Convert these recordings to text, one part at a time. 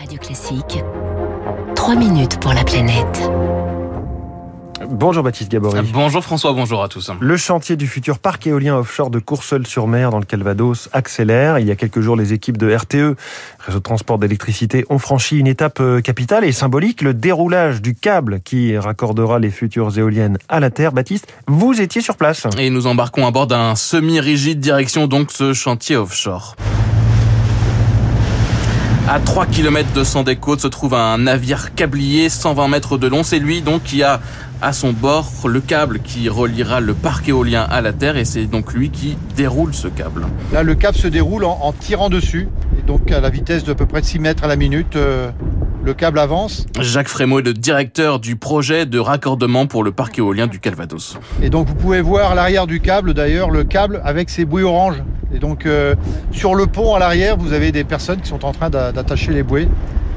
Radio Classique, 3 minutes pour la planète. Bonjour Baptiste Gabory. Bonjour François, bonjour à tous. Le chantier du futur parc éolien offshore de Courseul-sur-Mer dans le Calvados accélère. Il y a quelques jours, les équipes de RTE, Réseau de transport d'électricité, ont franchi une étape euh, capitale et symbolique, le déroulage du câble qui raccordera les futures éoliennes à la Terre. Baptiste, vous étiez sur place. Et nous embarquons à bord d'un semi-rigide direction donc ce chantier offshore. À 3 km de côtes se trouve un navire câblier 120 mètres de long. C'est lui donc qui a à son bord le câble qui reliera le parc éolien à la Terre et c'est donc lui qui déroule ce câble. Là, le câble se déroule en, en tirant dessus et donc à la vitesse de peu près 6 mètres à la minute. Euh, le câble avance. Jacques Frémaux est le directeur du projet de raccordement pour le parc éolien du Calvados. Et donc vous pouvez voir à l'arrière du câble d'ailleurs le câble avec ses bouées oranges. Et donc euh, sur le pont à l'arrière vous avez des personnes qui sont en train d'attacher les bouées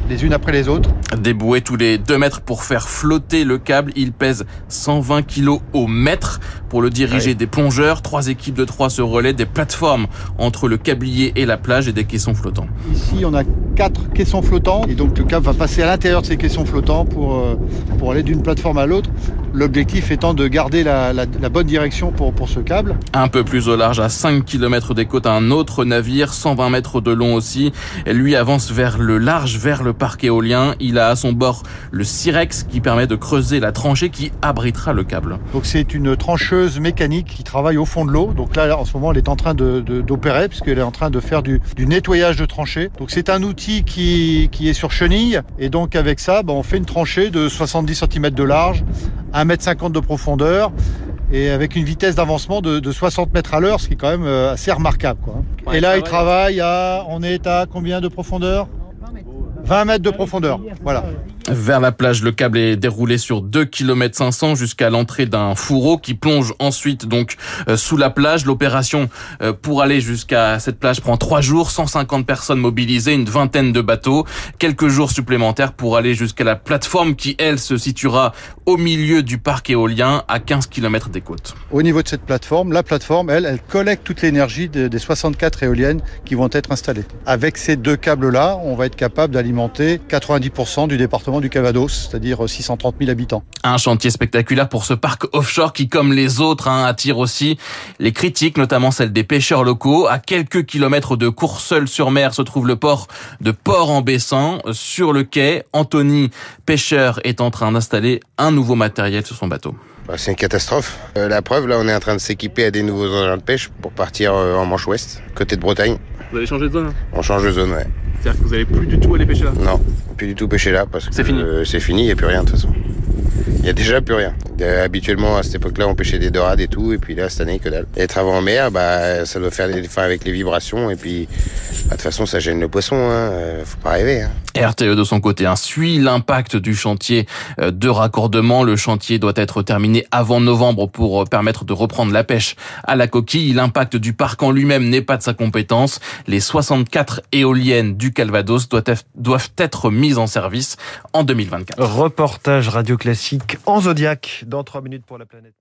les unes après les autres. Des bouées tous les 2 mètres pour faire flotter le câble. Il pèse 120 kg au mètre. Pour le diriger, Ouais. des plongeurs, trois équipes de trois se relaient, des plateformes entre le câblier et la plage et des caissons flottants. Ici on a quatre caissons flottants et donc le câble va passer à l'intérieur de ces caissons flottants pour, euh, pour aller d'une plateforme à l'autre. L'objectif étant de garder la, la- la bonne direction pour, pour ce câble. Un peu plus au large, à 5 km des côtes, un autre navire, 120 mètres de long aussi. Lui avance vers le large, vers le parc éolien. Il a à son bord le Sirex qui permet de creuser la tranchée qui abritera le câble. Donc c'est une trancheuse mécanique qui travaille au fond de l'eau. Donc là en ce moment elle est en train de- de- d'opérer puisqu'elle est en train de faire du, du nettoyage de tranchées. Donc c'est un outil qui, qui est sur chenille et donc avec ça ben, on fait une tranchée de 70 cm de large, 1m50 de profondeur et avec une vitesse d'avancement de, de 60 mètres à l'heure, ce qui est quand même euh, assez remarquable. Quoi. Ouais, et là il va, travaille à, on est à combien de profondeur? 20 mètres de profondeur. Voilà. Vers la plage, le câble est déroulé sur 2 km 500 jusqu'à l'entrée d'un fourreau qui plonge ensuite donc euh, sous la plage. L'opération euh, pour aller jusqu'à cette plage prend 3 jours, 150 personnes mobilisées, une vingtaine de bateaux, quelques jours supplémentaires pour aller jusqu'à la plateforme qui elle se situera au milieu du parc éolien à 15 km des côtes. Au niveau de cette plateforme, la plateforme, elle, elle collecte toute l'énergie des, des 64 éoliennes qui vont être installées. Avec ces deux câbles-là, on va être capable d'alimenter 90% du département du Calvados, c'est-à-dire 630 000 habitants. Un chantier spectaculaire pour ce parc offshore qui, comme les autres, hein, attire aussi les critiques, notamment celles des pêcheurs locaux. À quelques kilomètres de Courseul-sur-Mer se trouve le port de Port-en-Bessin. Sur le quai, Anthony, pêcheur, est en train d'installer un nouveau matériel sur son bateau. Bah, c'est une catastrophe. Euh, la preuve, là, on est en train de s'équiper à des nouveaux engins de pêche pour partir euh, en Manche Ouest, côté de Bretagne. Vous allez changer de zone On change de zone, ouais. C'est-à-dire que vous allez plus du tout aller pêcher là? Non, plus du tout pêcher là parce que C'est fini. euh, c'est fini, il n'y a plus rien de toute façon. Il y a déjà plus rien. Habituellement, à cette époque-là, on pêchait des dorades et tout, et puis là, cette année, que dalle. Les travaux en mer, bah, ça doit faire des enfin, avec les vibrations, et puis, bah, de toute façon, ça gêne le poisson, hein. euh, faut pas rêver, hein. RTE de son côté hein, suit l'impact du chantier euh, de raccordement. Le chantier doit être terminé avant novembre pour euh, permettre de reprendre la pêche à la coquille. L'impact du parc en lui-même n'est pas de sa compétence. Les 64 éoliennes du Calvados doivent être- mises en service en 2024. Reportage radio classique en Zodiac dans 3 minutes pour la planète.